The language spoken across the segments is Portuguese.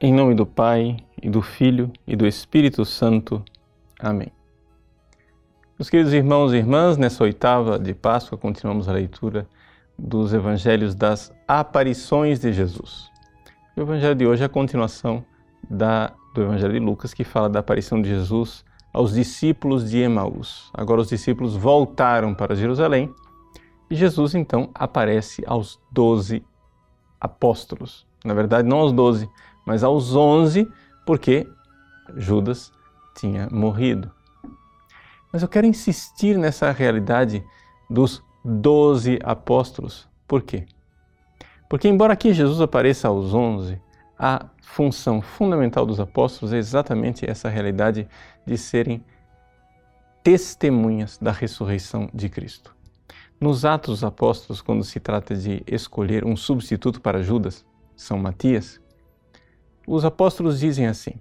Em nome do Pai, e do Filho, e do Espírito Santo. Amém. Meus queridos irmãos e irmãs, nessa oitava de Páscoa, continuamos a leitura dos Evangelhos das Aparições de Jesus. O Evangelho de hoje é a continuação da, do Evangelho de Lucas, que fala da aparição de Jesus aos discípulos de Emaús. Agora os discípulos voltaram para Jerusalém e Jesus então aparece aos doze apóstolos. Na verdade, não aos doze, mas aos onze, porque Judas tinha morrido. Mas eu quero insistir nessa realidade dos doze apóstolos. Por quê? Porque, embora aqui Jesus apareça aos onze, a função fundamental dos apóstolos é exatamente essa realidade de serem testemunhas da ressurreição de Cristo. Nos Atos dos Apóstolos, quando se trata de escolher um substituto para Judas, São Matias, os apóstolos dizem assim: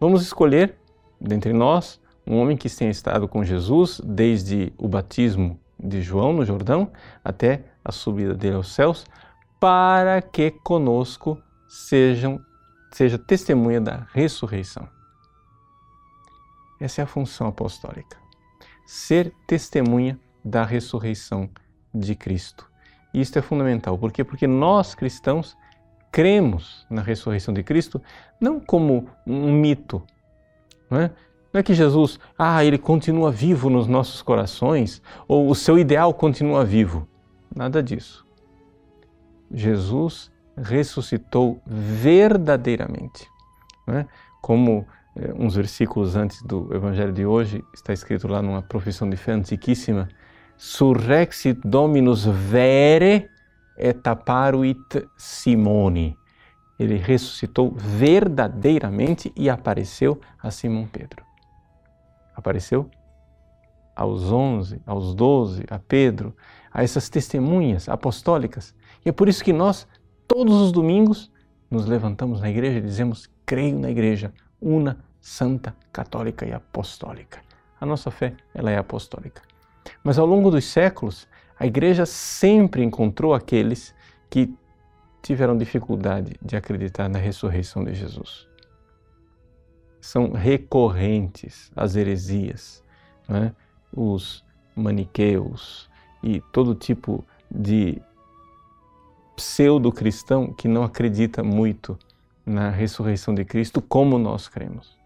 Vamos escolher dentre nós um homem que tenha estado com Jesus desde o batismo de João no Jordão até a subida dele aos céus, para que conosco sejam, seja testemunha da ressurreição. Essa é a função apostólica. Ser testemunha da ressurreição de Cristo. E isto é fundamental. Por quê? Porque nós cristãos cremos na ressurreição de Cristo não como um mito. Não é? Não é que Jesus, ah, ele continua vivo nos nossos corações, ou o seu ideal continua vivo. Nada disso. Jesus ressuscitou verdadeiramente. É? Como é, uns versículos antes do Evangelho de hoje, está escrito lá numa profissão de fé antiquíssima, Surrexit Dominus vere et apparuit Simone. Ele ressuscitou verdadeiramente e apareceu a Simão Pedro. Apareceu aos onze, aos doze, a Pedro, a essas testemunhas apostólicas. E é por isso que nós, todos os domingos, nos levantamos na igreja e dizemos: creio na igreja, una, santa, católica e apostólica. A nossa fé, ela é apostólica. Mas ao longo dos séculos, a igreja sempre encontrou aqueles que tiveram dificuldade de acreditar na ressurreição de Jesus. São recorrentes as heresias, é? os maniqueus e todo tipo de pseudo-cristão que não acredita muito na ressurreição de Cristo como nós cremos.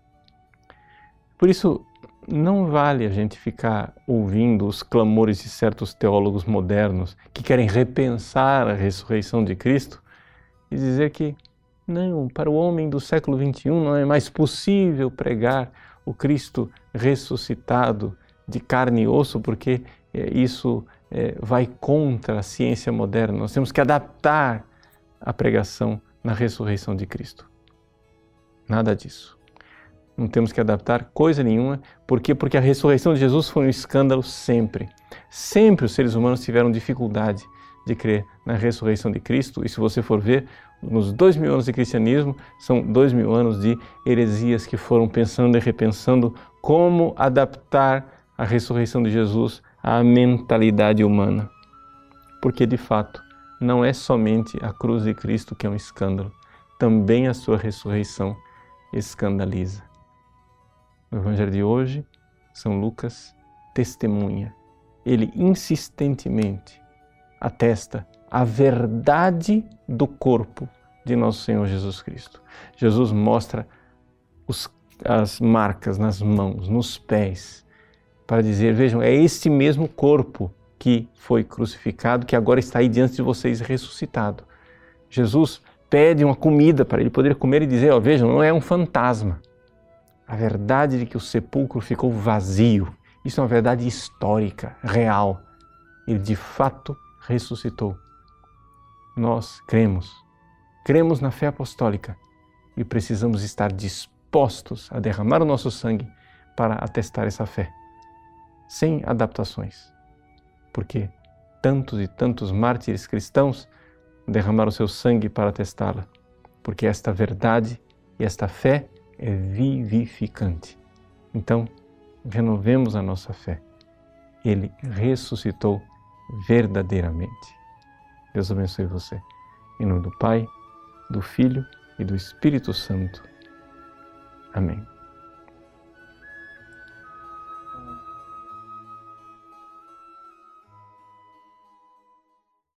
Por isso, não vale a gente ficar ouvindo os clamores de certos teólogos modernos que querem repensar a ressurreição de Cristo e dizer que não, para o homem do século XXI não é mais possível pregar o Cristo ressuscitado de carne e osso, porque é, isso é, vai contra a ciência moderna. Nós temos que adaptar a pregação na ressurreição de Cristo. Nada disso não temos que adaptar coisa nenhuma. Por quê? Porque a ressurreição de Jesus foi um escândalo sempre. Sempre os seres humanos tiveram dificuldade de crer na ressurreição de Cristo. E se você for ver, nos dois mil anos de cristianismo, são dois mil anos de heresias que foram pensando e repensando como adaptar a ressurreição de Jesus à mentalidade humana. Porque, de fato, não é somente a cruz de Cristo que é um escândalo, também a sua ressurreição escandaliza. No Evangelho de hoje, São Lucas testemunha. Ele insistentemente atesta a verdade do corpo de nosso Senhor Jesus Cristo. Jesus mostra os, as marcas nas mãos, nos pés, para dizer: vejam, é este mesmo corpo que foi crucificado, que agora está aí diante de vocês ressuscitado. Jesus pede uma comida para ele poder comer e dizer: ó, vejam, não é um fantasma a verdade de que o sepulcro ficou vazio. Isso é uma verdade histórica, real. Ele de fato ressuscitou. Nós cremos, cremos na fé apostólica e precisamos estar dispostos a derramar o nosso sangue para atestar essa fé, sem adaptações. Porque tantos e tantos mártires cristãos derramaram seu sangue para atestá-la, porque esta verdade e esta fé é vivificante. Então, renovemos a nossa fé. Ele ressuscitou verdadeiramente. Deus abençoe você. Em nome do Pai, do Filho e do Espírito Santo. Amém.